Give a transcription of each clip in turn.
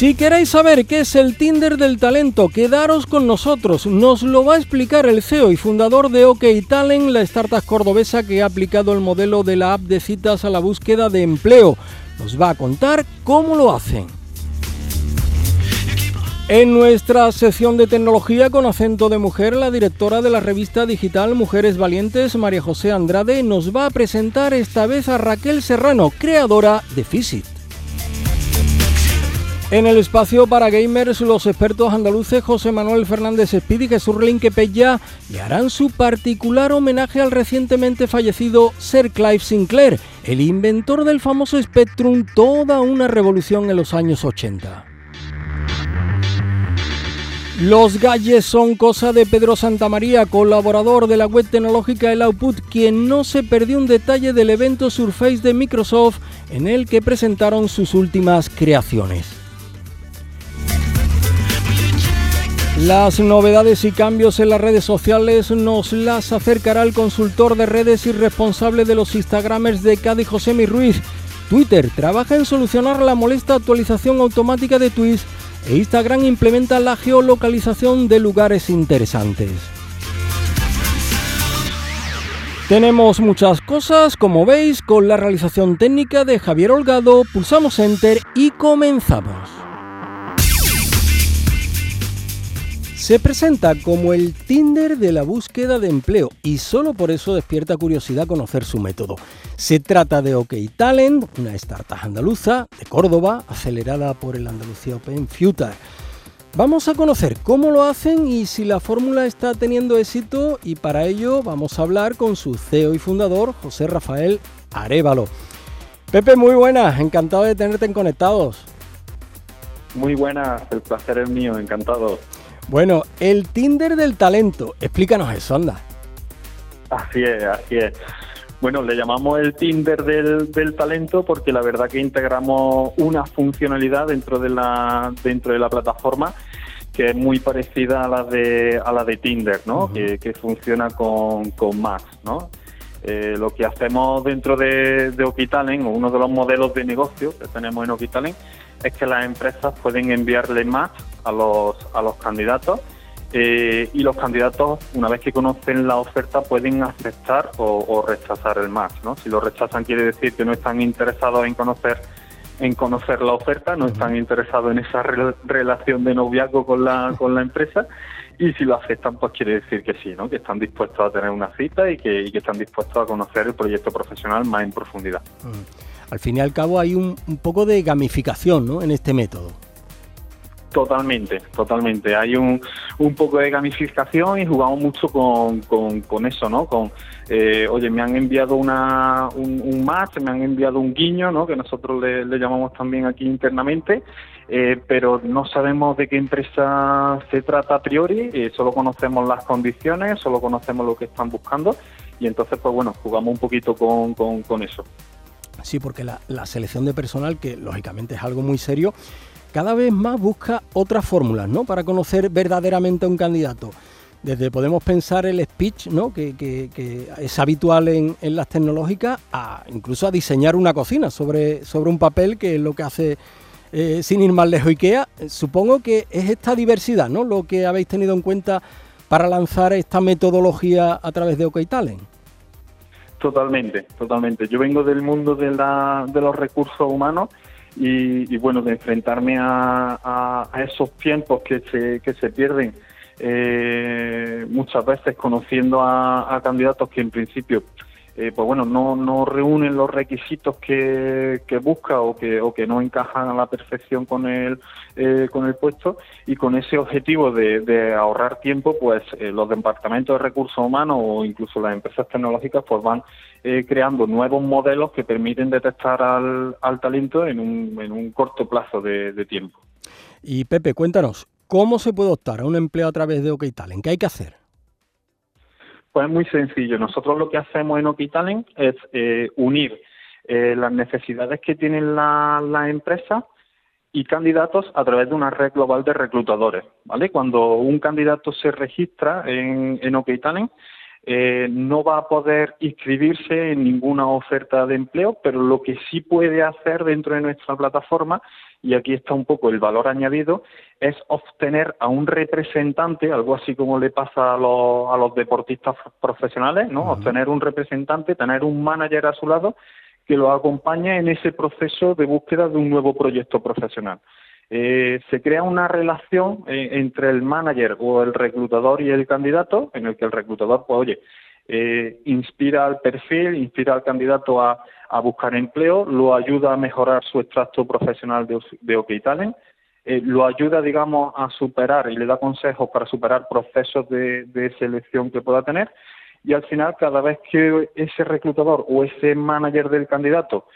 Si queréis saber qué es el Tinder del talento, quedaros con nosotros. Nos lo va a explicar el CEO y fundador de OK Talent, la startup cordobesa que ha aplicado el modelo de la app de citas a la búsqueda de empleo. Nos va a contar cómo lo hacen. En nuestra sección de tecnología con acento de mujer, la directora de la revista digital Mujeres Valientes, María José Andrade, nos va a presentar esta vez a Raquel Serrano, creadora de Fisit. En el espacio para gamers, los expertos andaluces José Manuel Fernández Speed y Jesús Linque Pella le harán su particular homenaje al recientemente fallecido Sir Clive Sinclair, el inventor del famoso Spectrum, toda una revolución en los años 80. Los galles son cosa de Pedro Santamaría, colaborador de la web tecnológica El Output, quien no se perdió un detalle del evento Surface de Microsoft en el que presentaron sus últimas creaciones. Las novedades y cambios en las redes sociales nos las acercará el consultor de redes y responsable de los Instagramers de Cádiz, José Ruiz. Twitter trabaja en solucionar la molesta actualización automática de tweets e Instagram implementa la geolocalización de lugares interesantes. Tenemos muchas cosas, como veis, con la realización técnica de Javier Holgado, pulsamos Enter y comenzamos. Se presenta como el Tinder de la búsqueda de empleo y solo por eso despierta curiosidad conocer su método. Se trata de OK Talent, una startup andaluza de Córdoba, acelerada por el Andalucía Open Future. Vamos a conocer cómo lo hacen y si la fórmula está teniendo éxito y para ello vamos a hablar con su CEO y fundador, José Rafael Arevalo. Pepe, muy buenas, encantado de tenerte en Conectados. Muy buenas, el placer es mío, encantado. Bueno, el Tinder del talento. Explícanos eso, anda. Así es, así es. Bueno, le llamamos el Tinder del, talento porque la verdad que integramos una funcionalidad dentro de la dentro de la plataforma que es muy parecida a la de a la de Tinder, ¿no? que, funciona con, con Max, ¿no? Eh, lo que hacemos dentro de, de Oquitalen, o uno de los modelos de negocio que tenemos en Oquitalen, es que las empresas pueden enviarle más a los, a los candidatos eh, y los candidatos, una vez que conocen la oferta, pueden aceptar o, rechazar el match. ¿no? Si lo rechazan quiere decir que no están interesados en conocer en conocer la oferta, no están interesados en esa relación de noviazgo con la, con la empresa y si lo aceptan, pues quiere decir que sí, ¿no? que están dispuestos a tener una cita y que, y que están dispuestos a conocer el proyecto profesional más en profundidad. Al fin y al cabo hay un, un poco de gamificación ¿no? en este método. Totalmente, totalmente. Hay un, un poco de gamificación y jugamos mucho con, con, eso, ¿no? Con, eh, oye, me han enviado una, un, match, me han enviado un guiño, ¿no? Que nosotros le, llamamos también aquí internamente, eh, pero no sabemos de qué empresa se trata a priori, eh, solo conocemos las condiciones, solo conocemos lo que están buscando y entonces, pues bueno, jugamos un poquito con, con eso. Sí, porque la, selección de personal, que lógicamente es algo muy serio, cada vez más busca otras fórmulas, ¿no? Para conocer verdaderamente a un candidato. Desde podemos pensar el speech, ¿no? Que, es habitual en, las tecnológicas, a incluso a diseñar una cocina sobre, sobre un papel, que es lo que hace eh, sin ir más lejos IKEA. Supongo que es esta diversidad, ¿no? Lo que habéis tenido en cuenta para lanzar esta metodología a través de OK Talent. Totalmente, totalmente. Yo vengo del mundo de, la, de los recursos humanos y, bueno, de enfrentarme a, esos tiempos que se, que se pierden eh, muchas veces conociendo a, candidatos que en principio eh, pues bueno no, no reúnen los requisitos que, que busca o que, o que no encajan a la perfección con el eh, con el puesto y con ese objetivo de, ahorrar tiempo pues los departamentos de recursos humanos o incluso las empresas tecnológicas pues van eh, creando nuevos modelos que permiten detectar al, talento en un, en un, corto plazo de, tiempo. Y Pepe, cuéntanos, ¿cómo se puede optar a un empleo a través de OK Talent? ¿Qué hay que hacer? Pues es muy sencillo. Nosotros lo que hacemos en Okitalent es eh, unir eh, las necesidades que tienen las la empresas y candidatos a través de una red global de reclutadores. ¿vale? Cuando un candidato se registra en, en Okitalent, eh, no va a poder inscribirse en ninguna oferta de empleo, pero lo que sí puede hacer dentro de nuestra plataforma, y aquí está un poco el valor añadido, es obtener a un representante, algo así como le pasa a los, a los deportistas profesionales, ¿no? Obtener un representante, tener un manager a su lado que lo acompañe en ese proceso de búsqueda de un nuevo proyecto profesional. Eh, se crea una relación eh, entre el manager o el reclutador y el candidato, en el que el reclutador, pues oye, eh, inspira al perfil, inspira al candidato a, buscar empleo, lo ayuda a mejorar su extracto profesional de, de Talent, lo ayuda, digamos, a superar y le da consejos para superar procesos de, de selección que pueda tener y al final cada vez que ese reclutador o ese manager del candidato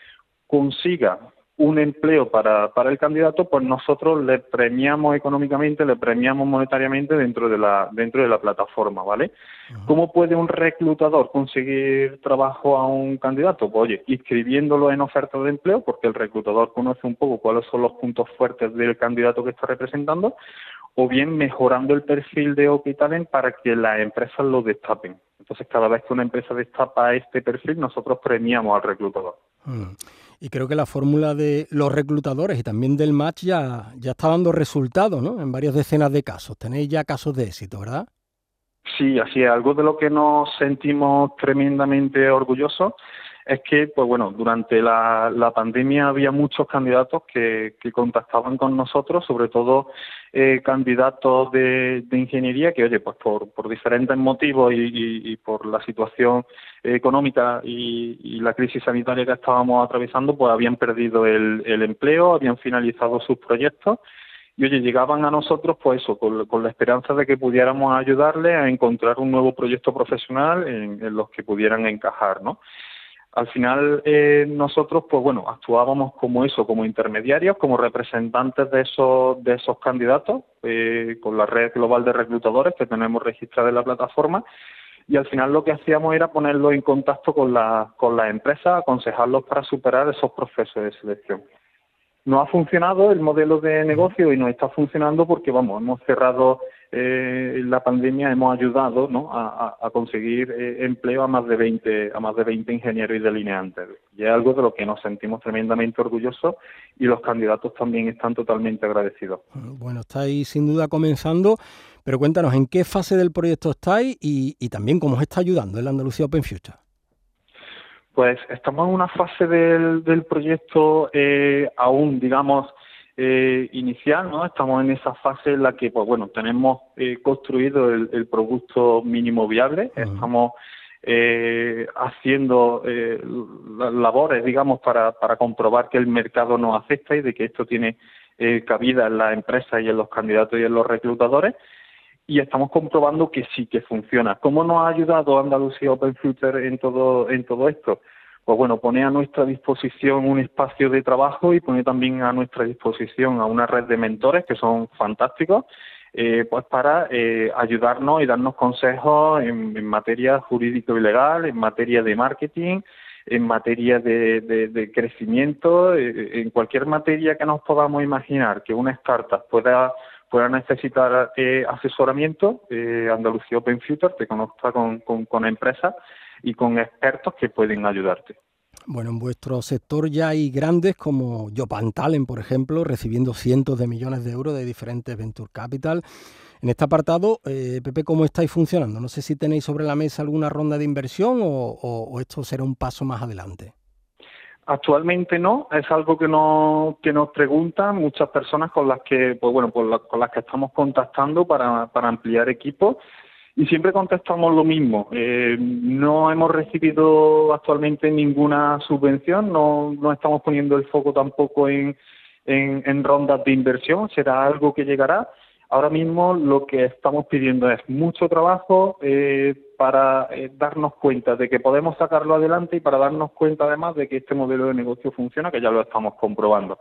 consiga un empleo para, para el candidato, pues nosotros le premiamos económicamente, le premiamos monetariamente dentro de la, dentro de la plataforma, ¿vale? ¿Cómo puede un reclutador conseguir trabajo a un candidato? Pues oye, inscribiéndolo en oferta de empleo, porque el reclutador conoce un poco cuáles son los puntos fuertes del candidato que está representando, o bien mejorando el perfil de Talent para que las empresas lo destapen. Entonces, cada vez que una empresa destapa este perfil, nosotros premiamos al reclutador. Mm. Y creo que la fórmula de los reclutadores y también del match ya, ya está dando resultados, ¿no? En varias decenas de casos. Tenéis ya casos de éxito, ¿verdad? Sí, así es. Algo de lo que nos sentimos tremendamente orgullosos es que, pues bueno, durante la, la pandemia había muchos candidatos que, que contactaban con nosotros, sobre todo eh, candidatos de, ingeniería que, oye, pues por, por diferentes motivos y, por la situación económica y, y, la crisis sanitaria que estábamos atravesando, pues habían perdido el, el empleo, habían finalizado sus proyectos y oye, llegaban a nosotros pues eso, con, la esperanza de que pudiéramos ayudarles a encontrar un nuevo proyecto profesional en los que pudieran encajar, ¿no? Al final eh, nosotros, pues bueno, actuábamos como eso, como intermediarios, como representantes de esos de esos candidatos, eh, con la red global de reclutadores que tenemos registrada en la plataforma, y al final lo que hacíamos era ponerlos en contacto con la con las empresas, aconsejarlos para superar esos procesos de selección. No ha funcionado el modelo de negocio y no está funcionando porque, vamos, hemos cerrado eh, la pandemia hemos ayudado ¿no? a, conseguir eh, empleo a más de 20 a más de 20 ingenieros y delineantes y es algo de lo que nos sentimos tremendamente orgullosos y los candidatos también están totalmente agradecidos. Bueno, estáis sin duda comenzando, pero cuéntanos en qué fase del proyecto estáis y, y también cómo os está ayudando el Andalucía Open Future. Pues estamos en una fase del, del proyecto eh, aún, digamos, eh, inicial, ¿no? Estamos en esa fase en la que, pues bueno, tenemos eh, construido el, producto mínimo viable, estamos eh, haciendo eh, labores, digamos, para, para comprobar que el mercado nos acepta y de que esto tiene eh, cabida en las empresas y en los candidatos y en los reclutadores y estamos comprobando que sí que funciona. ¿Cómo nos ha ayudado Andalucía Open Future en todo, en todo esto? pues bueno, pone a nuestra disposición un espacio de trabajo y pone también a nuestra disposición a una red de mentores que son fantásticos, eh, pues para eh, ayudarnos y darnos consejos en, materia jurídico y legal, en materia de marketing, en materia de, crecimiento, eh, en cualquier materia que nos podamos imaginar que una startup pueda pueda necesitar asesoramiento, Andalucía Open Future te conozca con, con, con empresas y con expertos que pueden ayudarte. Bueno, en vuestro sector ya hay grandes como Jopan Talent, por ejemplo, recibiendo cientos de millones de euros de diferentes Venture Capital. En este apartado, eh, Pepe, ¿cómo estáis funcionando? No sé si tenéis sobre la mesa alguna ronda de inversión o, esto será un paso más adelante. Actualmente no, es algo que nos, que nos preguntan muchas personas con las que, pues bueno, con las que estamos contactando para, para ampliar equipos y siempre contestamos lo mismo. Eh, no hemos recibido actualmente ninguna subvención, no, no estamos poniendo el foco tampoco en, en, rondas de inversión, será algo que llegará. Ahora mismo lo que estamos pidiendo es mucho trabajo eh, para eh, darnos cuenta de que podemos sacarlo adelante y para darnos cuenta además de que este modelo de negocio funciona, que ya lo estamos comprobando.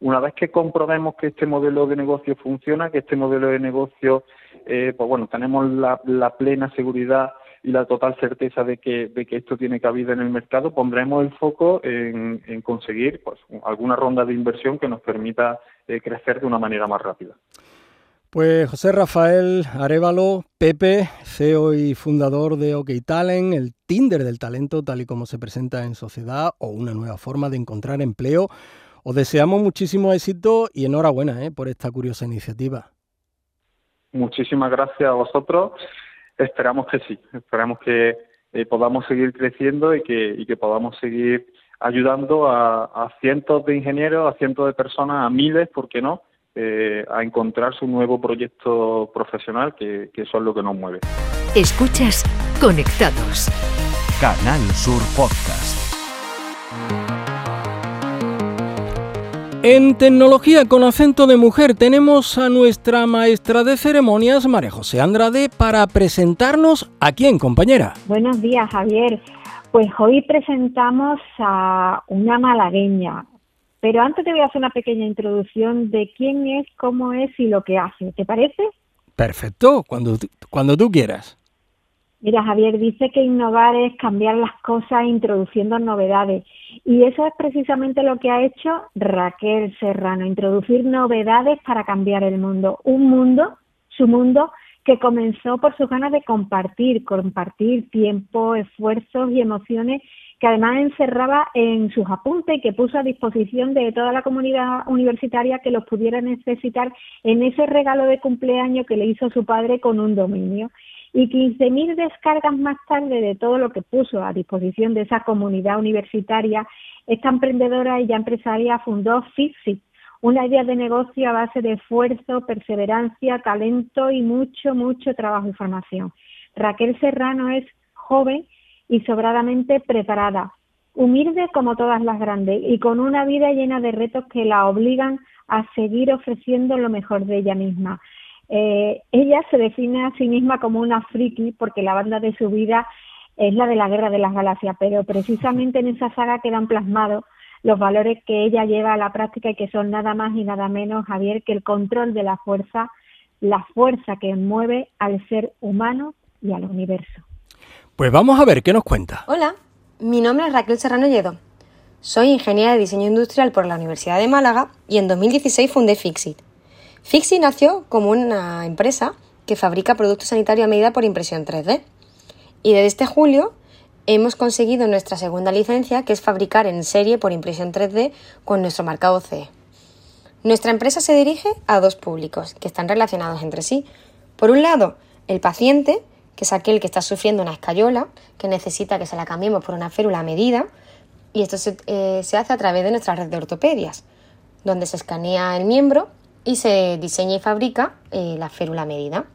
Una vez que comprobemos que este modelo de negocio funciona, que este modelo de negocio, eh, pues bueno, tenemos la, plena seguridad y la total certeza de que, de que esto tiene cabida en el mercado, pondremos el foco en, conseguir pues, alguna ronda de inversión que nos permita eh, crecer de una manera más rápida. Pues José Rafael Arevalo, Pepe, CEO y fundador de OK Talent, el Tinder del talento tal y como se presenta en sociedad o una nueva forma de encontrar empleo. Os deseamos muchísimo éxito y enhorabuena ¿eh? por esta curiosa iniciativa. Muchísimas gracias a vosotros Esperamos que sí, esperamos que eh, podamos seguir creciendo y que podamos seguir ayudando a, cientos de ingenieros, a cientos de personas, a miles, ¿por qué no?, eh, a encontrar su nuevo proyecto profesional, que, que eso es lo que nos mueve. Escuchas Conectados. Canal Sur Podcast. En tecnología con acento de mujer tenemos a nuestra maestra de ceremonias, María José Andrade, para presentarnos a quién, compañera. Buenos días, Javier. Pues hoy presentamos a una malagueña, pero antes te voy a hacer una pequeña introducción de quién es, cómo es y lo que hace. ¿Te parece? Perfecto, cuando, cuando tú quieras. Mira, Javier, dice que innovar es cambiar las cosas introduciendo novedades. Y eso es precisamente lo que ha hecho Raquel Serrano, introducir novedades para cambiar el mundo. Un mundo, su mundo, que comenzó por sus ganas de compartir, compartir tiempo, esfuerzos y emociones que además encerraba en sus apuntes que puso a disposición de toda la comunidad universitaria que los pudiera necesitar en ese regalo de cumpleaños que le hizo su padre con un dominio y 15.000 descargas más tarde de todo lo que puso a disposición de esa comunidad universitaria, esta emprendedora y ya empresaria fundó Fixit, una idea de negocio a base de esfuerzo, perseverancia, talento y mucho, mucho trabajo y formación. Raquel Serrano es joven y sobradamente preparada, humilde como todas las grandes y con una vida llena de retos que la obligan a seguir ofreciendo lo mejor de ella misma. Eh, ella se define a sí misma como una friki porque la banda de su vida es la de la Guerra de las Galaxias, pero precisamente en esa saga quedan plasmados los valores que ella lleva a la práctica y que son nada más y nada menos, Javier, que el control de la fuerza, la fuerza que mueve al ser humano y al universo. Pues vamos a ver qué nos cuenta. Hola, mi nombre es Raquel Serrano Lledo. Soy ingeniera de diseño industrial por la Universidad de Málaga y en 2016 fundé Fixit, Fixi nació como una empresa que fabrica productos sanitarios a medida por impresión 3D. Y desde este julio hemos conseguido nuestra segunda licencia, que es fabricar en serie por impresión 3D con nuestro marcado CE. Nuestra empresa se dirige a dos públicos que están relacionados entre sí. Por un lado, el paciente, que es aquel que está sufriendo una escayola, que necesita que se la cambiemos por una férula medida, y esto se, eh, se hace a través de nuestra red de ortopedias, donde se escanea el miembro y se diseña y fabrica eh, la férula medida.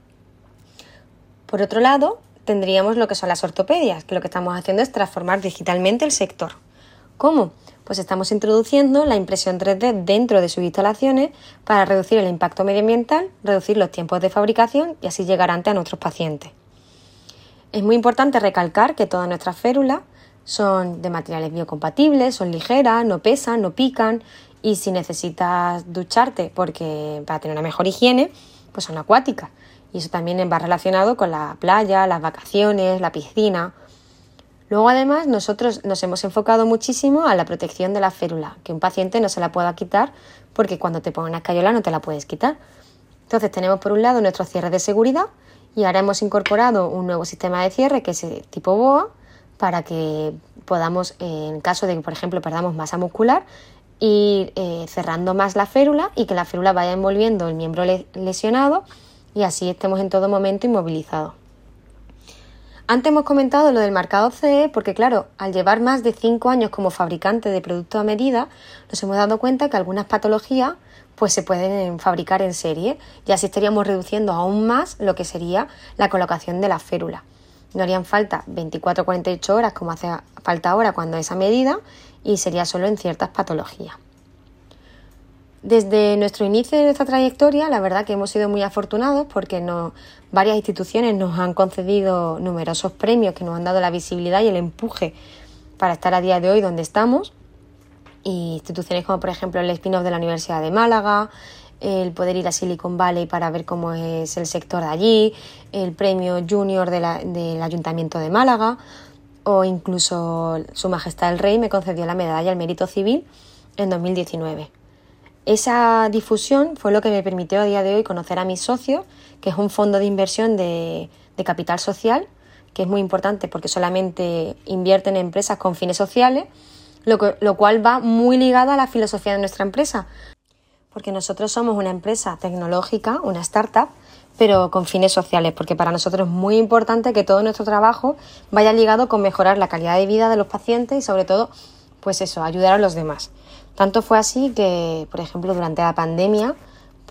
Por otro lado, tendríamos lo que son las ortopedias, que lo que estamos haciendo es transformar digitalmente el sector. ¿Cómo? Pues estamos introduciendo la impresión 3D dentro de sus instalaciones para reducir el impacto medioambiental, reducir los tiempos de fabricación y así llegar antes a nuestros pacientes. Es muy importante recalcar que todas nuestras férulas son de materiales biocompatibles, son ligeras, no pesan, no pican y si necesitas ducharte porque para tener una mejor higiene, pues son acuáticas. Y eso también va relacionado con la playa, las vacaciones, la piscina. Luego además nosotros nos hemos enfocado muchísimo a la protección de la férula, que un paciente no se la pueda quitar porque cuando te pongan una escayola no te la puedes quitar. Entonces tenemos por un lado nuestro cierre de seguridad y ahora hemos incorporado un nuevo sistema de cierre que es tipo BOA para que podamos, en caso de que por ejemplo perdamos masa muscular, ir eh, cerrando más la férula y que la férula vaya envolviendo el miembro lesionado y así estemos en todo momento inmovilizados. Antes hemos comentado lo del marcado CE porque claro, al llevar más de 5 años como fabricante de productos a medida, nos hemos dado cuenta que algunas patologías pues se pueden fabricar en serie y así estaríamos reduciendo aún más lo que sería la colocación de la férula. No harían falta 24 o 48 horas como hace falta ahora cuando es a medida y sería solo en ciertas patologías. Desde nuestro inicio de nuestra trayectoria, la verdad que hemos sido muy afortunados porque varias instituciones nos han concedido numerosos premios que nos han dado la visibilidad y el empuje para estar a día de hoy donde estamos. Instituciones como por ejemplo el spin-off de la Universidad de Málaga, el poder ir a Silicon Valley para ver cómo es el sector de allí, el premio junior del Ayuntamiento de Málaga o incluso Su Majestad el Rey me concedió la medalla al mérito civil en 2019. Esa difusión fue lo que me permitió a día de hoy conocer a mis socios, que es un fondo de inversión de, capital social, que es muy importante porque solamente invierte en empresas con fines sociales, lo, lo cual va muy ligado a la filosofía de nuestra empresa, porque nosotros somos una empresa tecnológica, una startup, pero con fines sociales, porque para nosotros es muy importante que todo nuestro trabajo vaya ligado con mejorar la calidad de vida de los pacientes y sobre todo, pues eso, ayudar a los demás. Tanto fue así que, por ejemplo, durante la pandemia,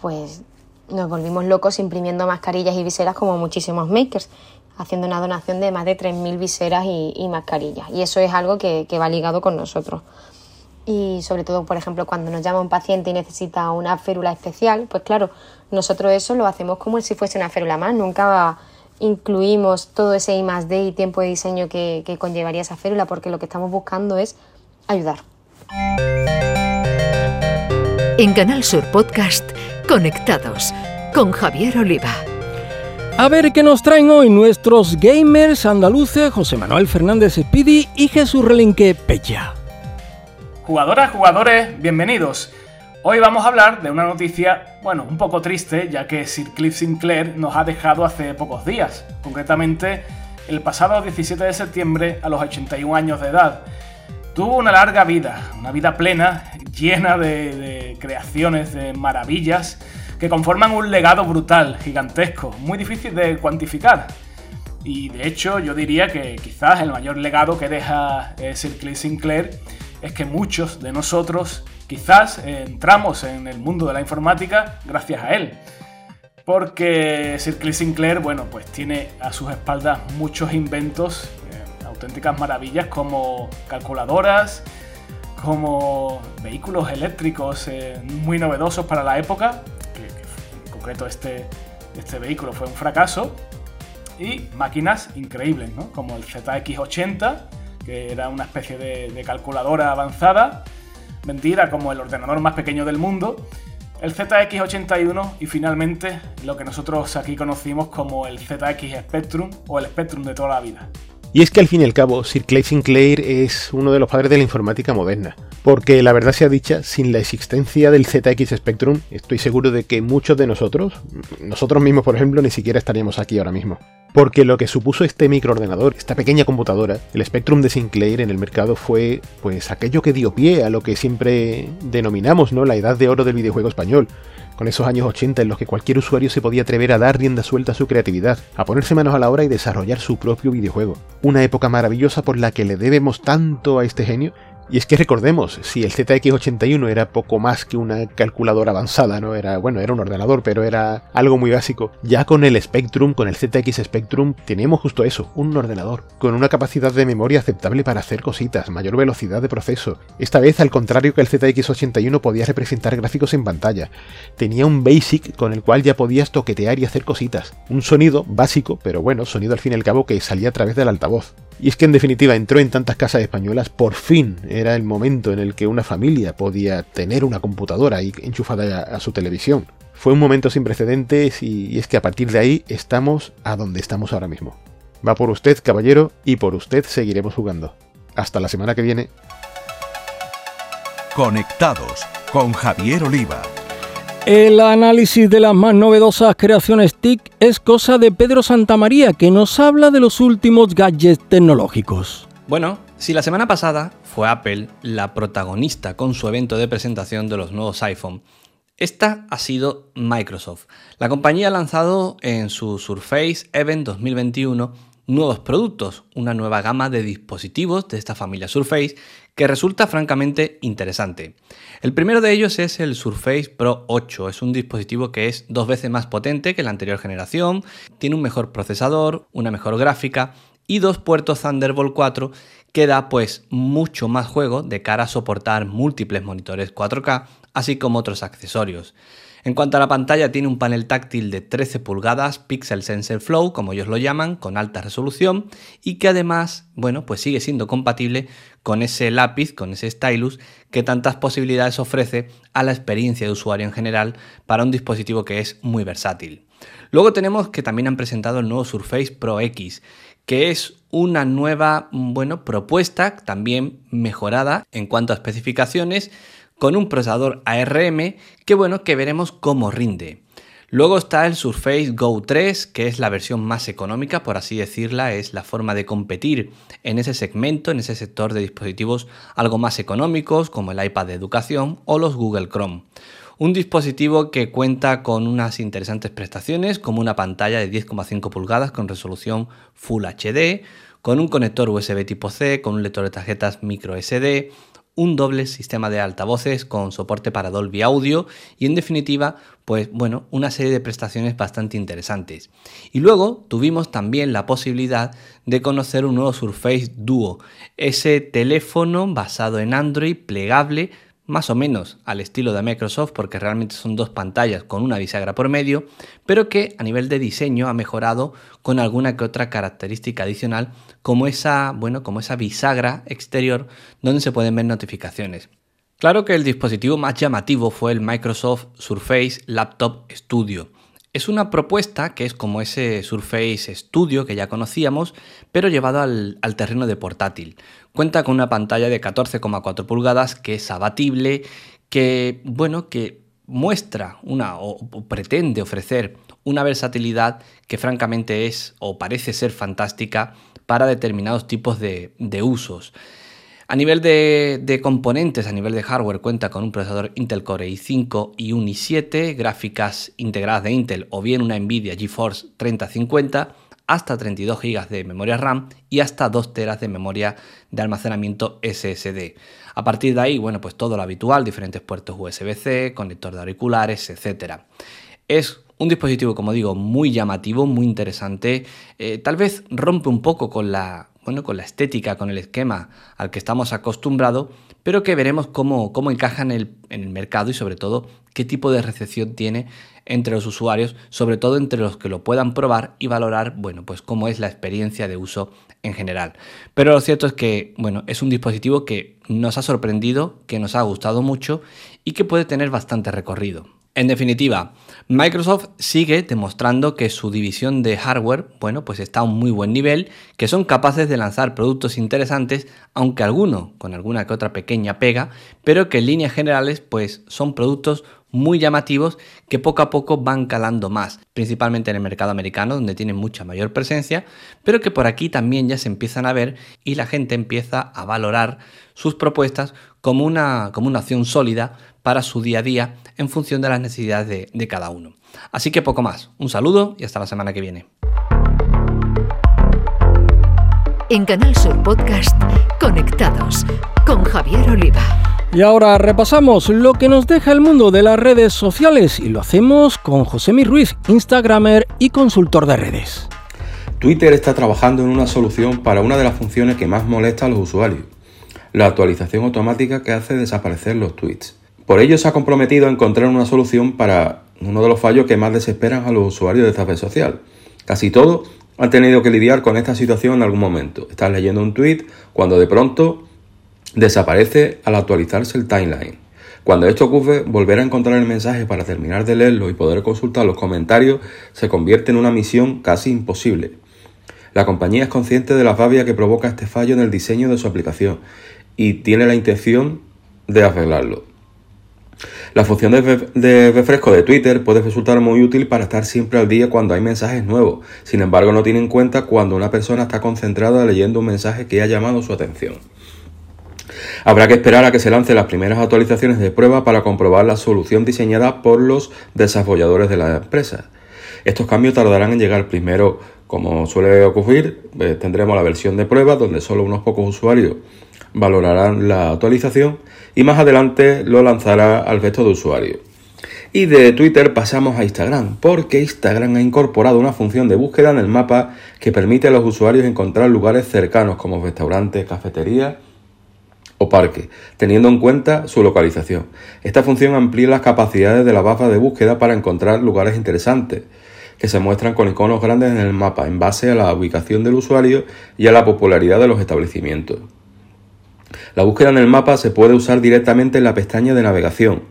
pues nos volvimos locos imprimiendo mascarillas y viseras como muchísimos makers, haciendo una donación de más de 3.000 viseras y, mascarillas. Y eso es algo que, va ligado con nosotros y sobre todo, por ejemplo, cuando nos llama un paciente y necesita una férula especial, pues claro, nosotros eso lo hacemos como si fuese una férula más, nunca incluimos todo ese I más D y tiempo de diseño que conllevaría esa férula porque lo que estamos buscando es ayudar. En Canal Sur Podcast, Conectados con Javier Oliva. A ver qué nos traen hoy nuestros gamers andaluces José Manuel Fernández Speedy y Jesús Relinque Pecha. Jugadoras, jugadores, bienvenidos. Hoy vamos a hablar de una noticia, bueno, un poco triste, ya que Sir Cliff Sinclair nos ha dejado hace pocos días, concretamente el pasado 17 de septiembre a los 81 años de edad. Tuvo una larga vida, una vida plena, llena de, creaciones, de maravillas, que conforman un legado brutal, gigantesco, muy difícil de cuantificar. Y de hecho yo diría que quizás el mayor legado que deja eh, Sir Cliff Sinclair es que muchos de nosotros quizás entramos en el mundo de la informática gracias a él. Porque Sir Cliff Sinclair, bueno, pues tiene a sus espaldas muchos inventos auténticas maravillas como calculadoras, como vehículos eléctricos eh, muy novedosos para la época, concreto este, este vehículo fue un fracaso, y máquinas increíbles, ¿no? como el ZX80, que era una especie de, calculadora avanzada, vendida como el ordenador más pequeño del mundo, el ZX81 y finalmente lo que nosotros aquí conocimos como el ZX Spectrum o el Spectrum de toda la vida. Y es que al fin y al cabo, Sir Clay Sinclair es uno de los padres de la informática moderna. Porque la verdad sea dicha, sin la existencia del ZX Spectrum, estoy seguro de que muchos de nosotros, nosotros mismos por ejemplo, ni siquiera estaríamos aquí ahora mismo. Porque lo que supuso este microordenador, esta pequeña computadora, el Spectrum de Sinclair en el mercado fue pues aquello que dio pie a lo que siempre denominamos, ¿no? La edad de oro del videojuego español con esos años 80 en los que cualquier usuario se podía atrever a dar rienda suelta a su creatividad, a ponerse manos a la obra y desarrollar su propio videojuego. Una época maravillosa por la que le debemos tanto a este genio y es que recordemos, si el ZX81 era poco más que una calculadora avanzada, no era, bueno, era un ordenador, pero era algo muy básico, ya con el Spectrum, con el ZX Spectrum, tenemos justo eso, un ordenador, con una capacidad de memoria aceptable para hacer cositas, mayor velocidad de proceso. Esta vez, al contrario que el ZX81 podía representar gráficos en pantalla, tenía un BASIC con el cual ya podías toquetear y hacer cositas. Un sonido básico, pero bueno, sonido al fin y al cabo que salía a través del altavoz. Y es que en definitiva entró en tantas casas españolas, por fin era el momento en el que una familia podía tener una computadora ahí enchufada a, su televisión. Fue un momento sin precedentes y, es que a partir de ahí estamos a donde estamos ahora mismo. Va por usted, caballero, y por usted seguiremos jugando. Hasta la semana que viene. Conectados con Javier Oliva. El análisis de las más novedosas creaciones TIC es cosa de Pedro Santamaría, que nos habla de los últimos gadgets tecnológicos. Bueno, si la semana pasada fue Apple la protagonista con su evento de presentación de los nuevos iPhone, esta ha sido Microsoft. La compañía ha lanzado en su Surface Event 2021 nuevos productos, una nueva gama de dispositivos de esta familia Surface que resulta francamente interesante. El primero de ellos es el Surface Pro 8, es un dispositivo que es dos veces más potente que la anterior generación, tiene un mejor procesador, una mejor gráfica y dos puertos Thunderbolt 4 que da pues mucho más juego de cara a soportar múltiples monitores 4K, así como otros accesorios. En cuanto a la pantalla, tiene un panel táctil de 13 pulgadas, Pixel Sensor Flow, como ellos lo llaman, con alta resolución y que además, bueno, pues sigue siendo compatible con ese lápiz, con ese stylus que tantas posibilidades ofrece a la experiencia de usuario en general para un dispositivo que es muy versátil. Luego tenemos que también han presentado el nuevo Surface Pro X, que es una nueva, bueno, propuesta también mejorada en cuanto a especificaciones con un procesador ARM que bueno, que veremos cómo rinde. Luego está el Surface Go 3, que es la versión más económica, por así decirla, es la forma de competir en ese segmento, en ese sector de dispositivos algo más económicos, como el iPad de educación o los Google Chrome. Un dispositivo que cuenta con unas interesantes prestaciones, como una pantalla de 10,5 pulgadas con resolución Full HD, con un conector USB tipo C, con un lector de tarjetas micro SD, un doble sistema de altavoces con soporte para Dolby Audio y en definitiva, pues bueno, una serie de prestaciones bastante interesantes. Y luego tuvimos también la posibilidad de conocer un nuevo Surface Duo, ese teléfono basado en Android plegable más o menos al estilo de Microsoft porque realmente son dos pantallas con una bisagra por medio, pero que a nivel de diseño ha mejorado con alguna que otra característica adicional como esa, bueno, como esa bisagra exterior donde se pueden ver notificaciones. Claro que el dispositivo más llamativo fue el Microsoft Surface Laptop Studio. Es una propuesta que es como ese Surface Studio que ya conocíamos, pero llevado al, terreno de portátil, Cuenta con una pantalla de 14,4 pulgadas que es abatible, que bueno, que muestra una o, pretende ofrecer una versatilidad que francamente es o parece ser fantástica para determinados tipos de, usos. A nivel de, componentes, a nivel de hardware, cuenta con un procesador Intel Core i5 y un i7, gráficas integradas de Intel o bien una Nvidia GeForce 3050 hasta 32 GB de memoria RAM y hasta 2 teras de memoria de almacenamiento SSD. A partir de ahí, bueno, pues todo lo habitual, diferentes puertos USB-C, conector de auriculares, etc. Es un dispositivo, como digo, muy llamativo, muy interesante. Eh, tal vez rompe un poco con la, bueno, con la estética, con el esquema al que estamos acostumbrados, pero que veremos cómo, cómo encaja en el, en el mercado y sobre todo qué tipo de recepción tiene entre los usuarios, sobre todo entre los que lo puedan probar y valorar, bueno, pues cómo es la experiencia de uso en general. Pero lo cierto es que, bueno, es un dispositivo que nos ha sorprendido, que nos ha gustado mucho y que puede tener bastante recorrido. En definitiva, Microsoft sigue demostrando que su división de hardware, bueno, pues está a un muy buen nivel, que son capaces de lanzar productos interesantes, aunque alguno con alguna que otra pequeña pega, pero que en líneas generales, pues son productos muy llamativos que poco a poco van calando más, principalmente en el mercado americano donde tienen mucha mayor presencia, pero que por aquí también ya se empiezan a ver y la gente empieza a valorar sus propuestas como una, como una opción sólida para su día a día en función de las necesidades de, de cada uno. Así que poco más, un saludo y hasta la semana que viene. En Canal Sur Podcast, Conectados con Javier Oliva. Y ahora repasamos lo que nos deja el mundo de las redes sociales y lo hacemos con José Ruiz, Instagramer y consultor de redes. Twitter está trabajando en una solución para una de las funciones que más molesta a los usuarios, la actualización automática que hace desaparecer los tweets. Por ello se ha comprometido a encontrar una solución para uno de los fallos que más desesperan a los usuarios de esta red social. Casi todos han tenido que lidiar con esta situación en algún momento. Estás leyendo un tweet cuando de pronto desaparece al actualizarse el timeline. Cuando esto ocurre, volver a encontrar el mensaje para terminar de leerlo y poder consultar los comentarios se convierte en una misión casi imposible. La compañía es consciente de la rabia que provoca este fallo en el diseño de su aplicación y tiene la intención de arreglarlo. La función de, refresco de Twitter puede resultar muy útil para estar siempre al día cuando hay mensajes nuevos, sin embargo no tiene en cuenta cuando una persona está concentrada leyendo un mensaje que ha llamado su atención. Habrá que esperar a que se lancen las primeras actualizaciones de prueba para comprobar la solución diseñada por los desarrolladores de la empresa. Estos cambios tardarán en llegar primero, como suele ocurrir, eh, tendremos la versión de prueba donde solo unos pocos usuarios valorarán la actualización y más adelante lo lanzará al resto de usuarios. Y de Twitter pasamos a Instagram, porque Instagram ha incorporado una función de búsqueda en el mapa que permite a los usuarios encontrar lugares cercanos como restaurantes, cafeterías o parque, teniendo en cuenta su localización. Esta función amplía las capacidades de la barra de búsqueda para encontrar lugares interesantes, que se muestran con iconos grandes en el mapa en base a la ubicación del usuario y a la popularidad de los establecimientos. La búsqueda en el mapa se puede usar directamente en la pestaña de navegación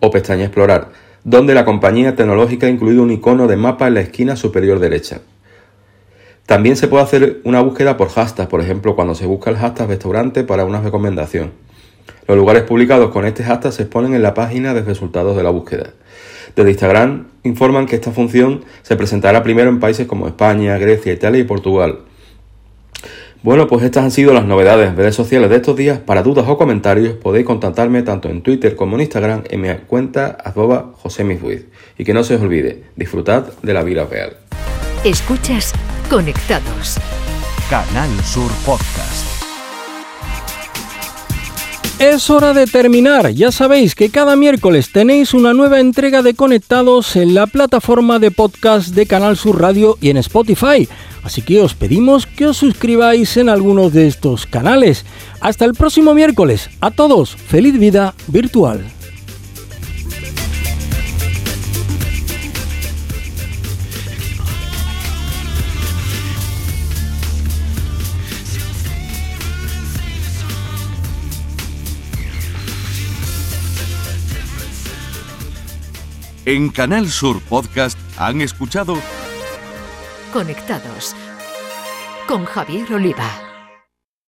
o pestaña explorar, donde la compañía tecnológica ha incluido un icono de mapa en la esquina superior derecha. También se puede hacer una búsqueda por hashtag, por ejemplo, cuando se busca el hashtag restaurante para una recomendación. Los lugares publicados con este hashtag se exponen en la página de resultados de la búsqueda. Desde Instagram informan que esta función se presentará primero en países como España, Grecia, Italia y Portugal. Bueno, pues estas han sido las novedades en redes sociales de estos días. Para dudas o comentarios podéis contactarme tanto en Twitter como en Instagram en mi cuenta arroba Y que no se os olvide, disfrutad de la vida real. Escuchas Conectados. Canal Sur Podcast. Es hora de terminar. Ya sabéis que cada miércoles tenéis una nueva entrega de Conectados en la plataforma de podcast de Canal Sur Radio y en Spotify. Así que os pedimos que os suscribáis en algunos de estos canales. Hasta el próximo miércoles. A todos, feliz vida virtual. En Canal Sur Podcast han escuchado Conectados con Javier Oliva.